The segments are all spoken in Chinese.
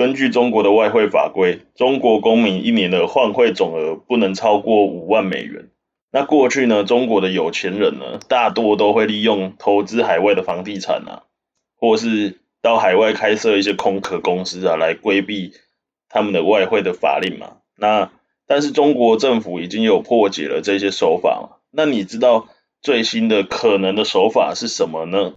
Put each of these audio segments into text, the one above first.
根据中国的外汇法规，中国公民一年的换汇总额不能超过五万美元。那过去呢，中国的有钱人呢，大多都会利用投资海外的房地产啊，或是到海外开设一些空壳公司啊，来规避他们的外汇的法令嘛。那但是中国政府已经有破解了这些手法嘛。那你知道最新的可能的手法是什么呢？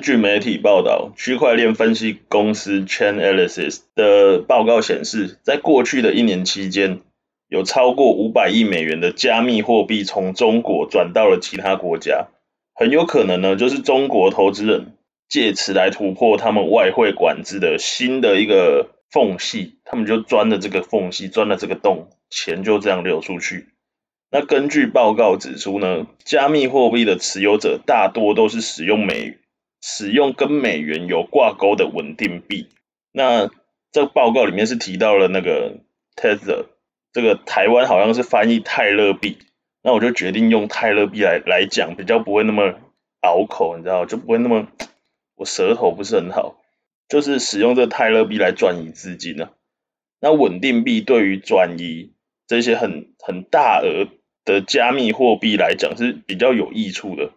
据媒体报道，区块链分析公司 Chainalysis 的报告显示，在过去的一年期间，有超过五百亿美元的加密货币从中国转到了其他国家，很有可能呢，就是中国投资人借此来突破他们外汇管制的新的一个缝隙，他们就钻了这个缝隙，钻了这个洞，钱就这样流出去。那根据报告指出呢，加密货币的持有者大多都是使用美元。使用跟美元有挂钩的稳定币，那这个报告里面是提到了那个 Tether，这个台湾好像是翻译泰勒币，那我就决定用泰勒币来来讲，比较不会那么拗口，你知道，就不会那么我舌头不是很好，就是使用这个泰勒币来转移资金呢。那稳定币对于转移这些很很大额的加密货币来讲是比较有益处的。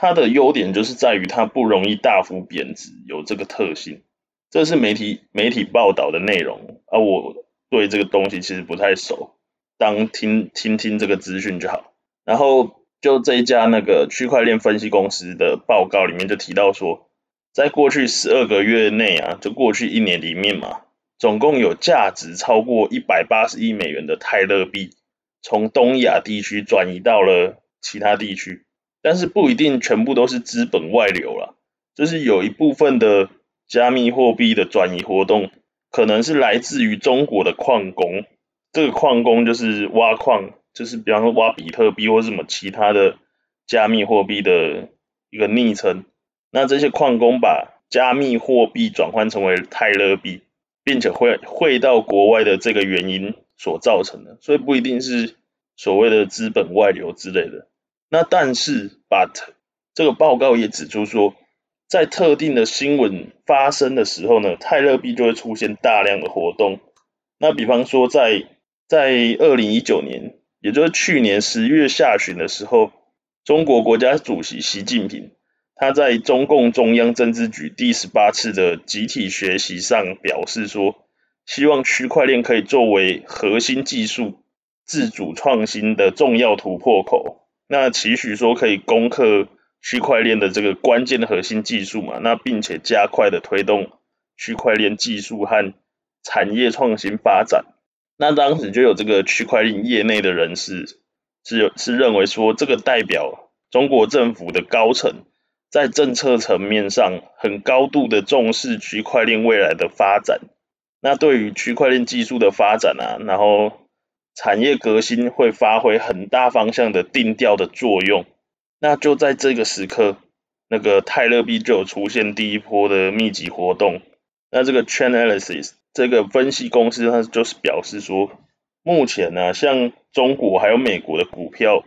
它的优点就是在于它不容易大幅贬值，有这个特性。这是媒体媒体报道的内容，而我对这个东西其实不太熟，当听听听这个资讯就好。然后就这一家那个区块链分析公司的报告里面就提到说，在过去十二个月内啊，就过去一年里面嘛，总共有价值超过一百八十亿美元的泰勒币，从东亚地区转移到了其他地区。但是不一定全部都是资本外流啦，就是有一部分的加密货币的转移活动，可能是来自于中国的矿工。这个矿工就是挖矿，就是比方说挖比特币或什么其他的加密货币的一个昵称。那这些矿工把加密货币转换成为泰勒币，并且汇汇到国外的这个原因所造成的，所以不一定是所谓的资本外流之类的。那但是，but 这个报告也指出说，在特定的新闻发生的时候呢，泰勒币就会出现大量的活动。那比方说在，在在二零一九年，也就是去年十月下旬的时候，中国国家主席习近平他在中共中央政治局第十八次的集体学习上表示说，希望区块链可以作为核心技术自主创新的重要突破口。那期许说可以攻克区块链的这个关键的核心技术嘛，那并且加快的推动区块链技术和产业创新发展。那当时就有这个区块链业内的人士是有是认为说，这个代表中国政府的高层在政策层面上很高度的重视区块链未来的发展。那对于区块链技术的发展啊，然后。产业革新会发挥很大方向的定调的作用，那就在这个时刻，那个泰勒币就有出现第一波的密集活动。那这个 Chainalysis 这个分析公司，它就是表示说，目前呢、像中国还有美国的股票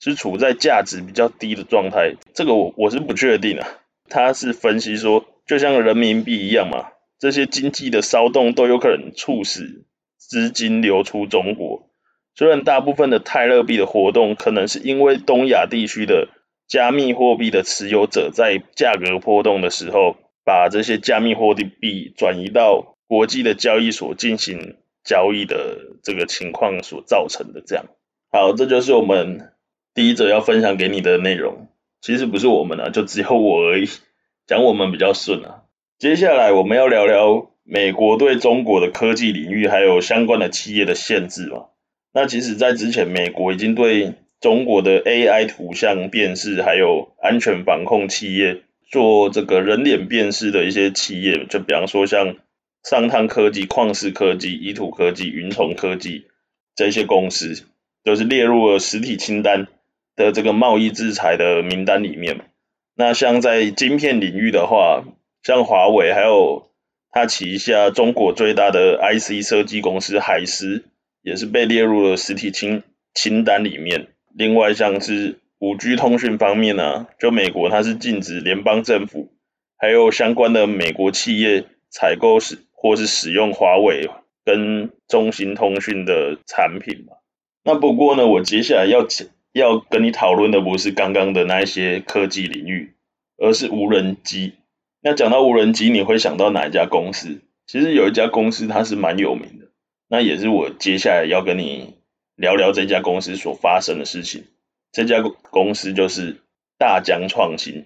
是处在价值比较低的状态，这个我我是不确定啊。他是分析说，就像人民币一样嘛，这些经济的骚动都有可能促使资金流出中国。虽然大部分的泰勒币的活动可能是因为东亚地区的加密货币的持有者在价格波动的时候，把这些加密货币转移到国际的交易所进行交易的这个情况所造成的。这样，好，这就是我们第一则要分享给你的内容。其实不是我们啊，就只有我而已，讲我们比较顺啊。接下来我们要聊聊美国对中国的科技领域还有相关的企业的限制嘛。那其实，在之前，美国已经对中国的 AI 图像辨识还有安全防控企业做这个人脸辨识的一些企业，就比方说像上汤科技、旷视科技、依图科技、云从科技这些公司，都是列入了实体清单的这个贸易制裁的名单里面。那像在晶片领域的话，像华为还有它旗下中国最大的 IC 设计公司海思。也是被列入了实体清清单里面。另外，像是五 G 通讯方面呢、就美国它是禁止联邦政府还有相关的美国企业采购使或是使用华为跟中兴通讯的产品嘛。那不过呢，我接下来要要跟你讨论的不是刚刚的那一些科技领域，而是无人机。那讲到无人机，你会想到哪一家公司？其实有一家公司它是蛮有名的，那也是我接下来要跟你聊聊这家公司所发生的事情。这家公司就是大疆创新。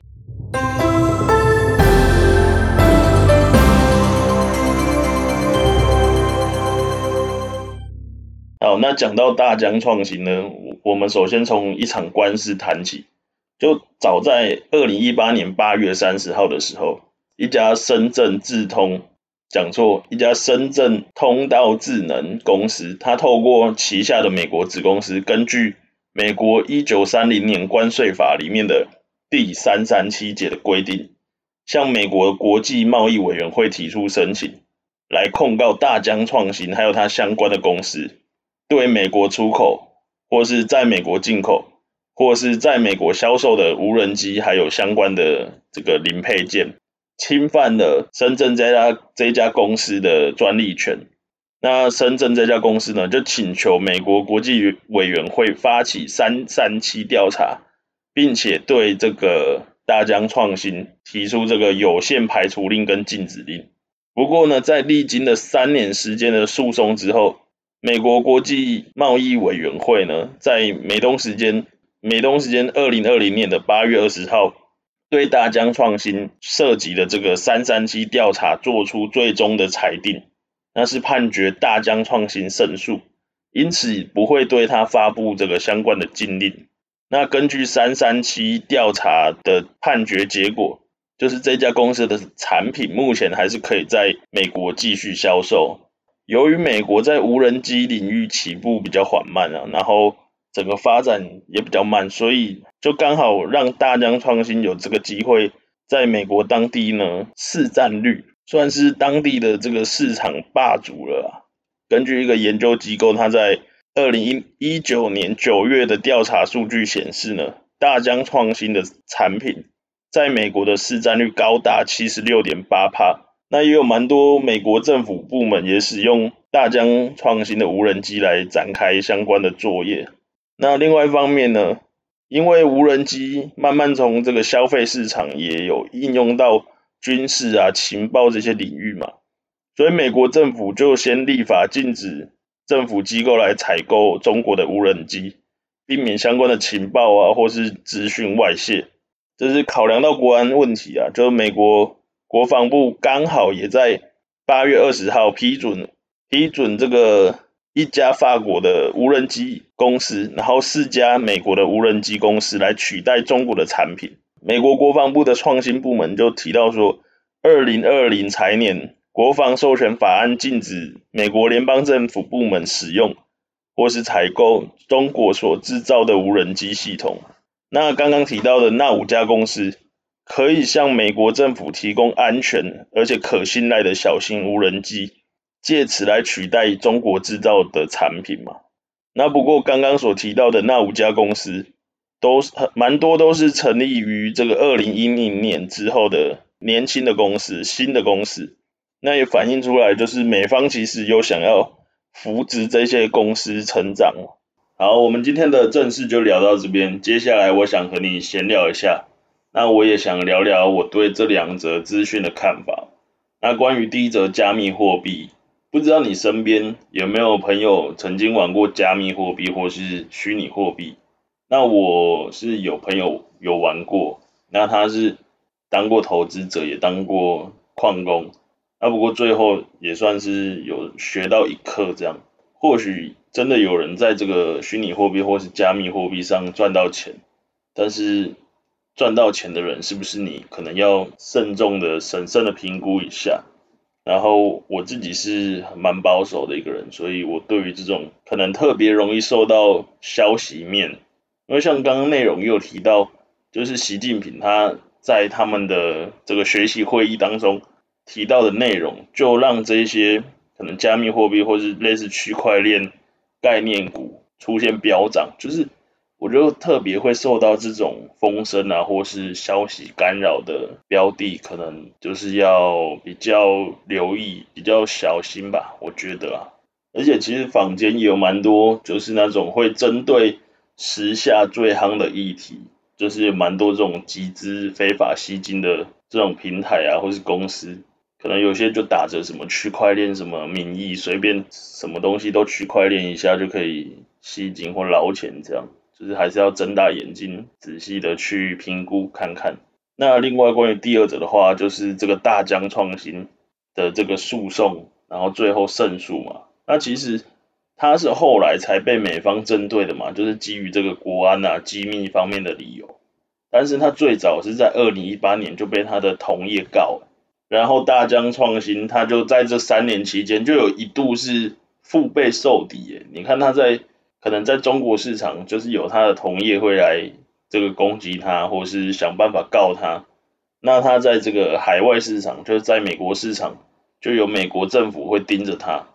好，那讲到大疆创新呢，我们首先从一场官司谈起。就早在二零一八年八月三十号的时候，一家深圳智通，讲错，一家深圳通道智能公司，它透过旗下的美国子公司，根据美国一九三零年关税法里面的第三三七节的规定，向美国国际贸易委员会提出申请，来控告大疆创新还有它相关的公司，对美国出口或是在美国进口，或是在美国销售的无人机还有相关的这个零配件，侵犯了深圳这家这家公司的专利权。那深圳这家公司呢，就请求美国国际委员会发起三三七调查，并且对这个大疆创新提出这个有限排除令跟禁止令。不过呢，在历经了三年时间的诉讼之后，美国国际贸易委员会呢，在美东时间美东时间二零二零年的八月二十号，对大疆创新涉及的这个三三七调查做出最终的裁定。那是判决大疆创新胜诉，因此不会对他发布这个相关的禁令。那根据三三七调查的判决结果，就是这家公司的产品目前还是可以在美国继续销售。由于美国在无人机领域起步比较缓慢啊，然后整个发展也比较慢，所以就刚好让大疆创新有这个机会在美国当地呢市占率。算是当地的这个市场霸主了。根据一个研究机构，他在二零一九年九月的调查数据显示呢，大疆创新的产品在美国的市占率高达七十六点八帕。那也有蛮多美国政府部门也使用大疆创新的无人机来展开相关的作业。那另外一方面呢，因为无人机慢慢从这个消费市场也有应用到。军事啊、情报这些领域嘛，所以美国政府就先立法禁止政府机构来采购中国的无人机，避免相关的情报啊或是资讯外泄。这是考量到国安问题啊，就美国国防部刚好也在八月二十号批准批准这个一家法国的无人机公司，然后四家美国的无人机公司来取代中国的产品。美国国防部的创新部门就提到说，二零二零财年国防授权法案禁止美国联邦政府部门使用或是采购中国所制造的无人机系统。那刚刚提到的那五家公司，可以向美国政府提供安全而且可信赖的小型无人机，借此来取代中国制造的产品嘛？那不过刚刚所提到的那五家公司。都是蛮多，都是成立于这个二零一零年之后的年轻的公司，新的公司，那也反映出来，就是美方其实有想要扶植这些公司成长。好，我们今天的正事就聊到这边，接下来我想和你闲聊一下，那我也想聊聊我对这两则资讯的看法。那关于第一则加密货币，不知道你身边有没有朋友曾经玩过加密货币或是虚拟货币？那我是有朋友有玩过，那他是当过投资者，也当过矿工，那不过最后也算是有学到一课这样。或许真的有人在这个虚拟货币或是加密货币上赚到钱，但是赚到钱的人是不是你，可能要慎重的、审慎的评估一下。然后我自己是蛮保守的一个人，所以我对于这种可能特别容易受到消息面。因为像刚刚内容也有提到，就是习近平他在他们的这个学习会议当中提到的内容，就让这些可能加密货币或是类似区块链概念股出现飙涨。就是我就特别会受到这种风声啊，或是消息干扰的标的，可能就是要比较留意、比较小心吧。我觉得啊，而且其实坊间也有蛮多，就是那种会针对时下最夯的议题，就是有蛮多这种集资非法吸金的这种平台啊，或是公司，可能有些就打着什么区块链什么名义，随便什么东西都区块链一下就可以吸金或捞钱这样。就是还是要睁大眼睛，仔细的去评估看看。那另外关于第二者的话，就是这个大疆创新的这个诉讼，然后最后胜诉嘛。那其实他是后来才被美方针对的嘛，就是基于这个国安啊、机密方面的理由。但是他最早是在二零一八年就被他的同业告了，然后大疆创新他就在这三年期间就有一度是腹背受敌耶。你看他在。可能在中国市场，就是有他的同业会来这个攻击他，或是想办法告他。那他在这个海外市场，就是在美国市场，就有美国政府会盯着他。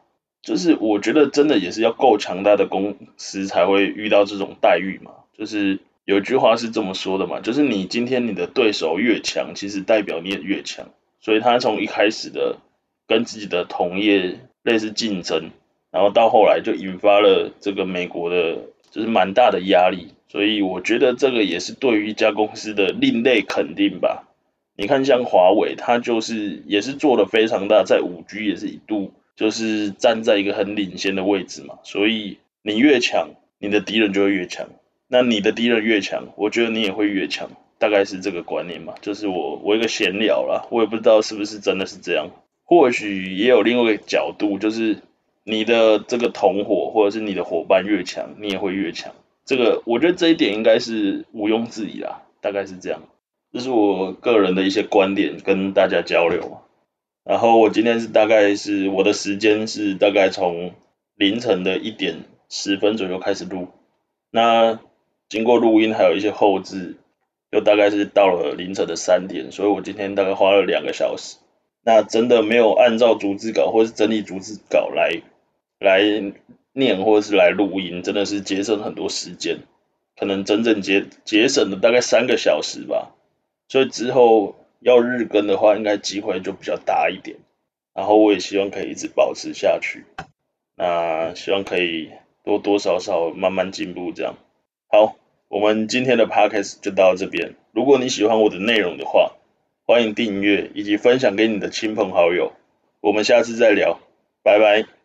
就是我觉得真的也是要够强大的公司才会遇到这种待遇嘛。就是有句话是这么说的嘛，就是你今天你的对手越强，其实代表你也越强。所以他从一开始的跟自己的同业类似竞争。然后到后来就引发了这个美国的，就是蛮大的压力，所以我觉得这个也是对于一家公司的另类肯定吧。你看像华为，它就是也是做的非常大，在五 G 也是一度就是站在一个很领先的位置嘛。所以你越强，你的敌人就会越强，那你的敌人越强，我觉得你也会越强，大概是这个观念嘛。就是我我一个闲聊啦，我也不知道是不是真的是这样，或许也有另外一个角度，就是。你的这个同伙或者是你的伙伴越强，你也会越强。这个我觉得这一点应该是毋庸置疑啦，大概是这样。这是我个人的一些观点跟大家交流。然后我今天是大概是我的时间是大概从凌晨的一点十分左右开始录，那经过录音还有一些后置，又大概是到了凌晨的三点，所以我今天大概花了两个小时。那真的没有按照逐字稿或是整理逐字稿来。来念或者是来录音，真的是节省很多时间，可能整整节节省了大概三个小时吧。所以之后要日更的话，应该机会就比较大一点。然后我也希望可以一直保持下去，那希望可以多多少少慢慢进步这样。好，我们今天的 podcast 就到这边。如果你喜欢我的内容的话，欢迎订阅以及分享给你的亲朋好友。我们下次再聊，拜拜。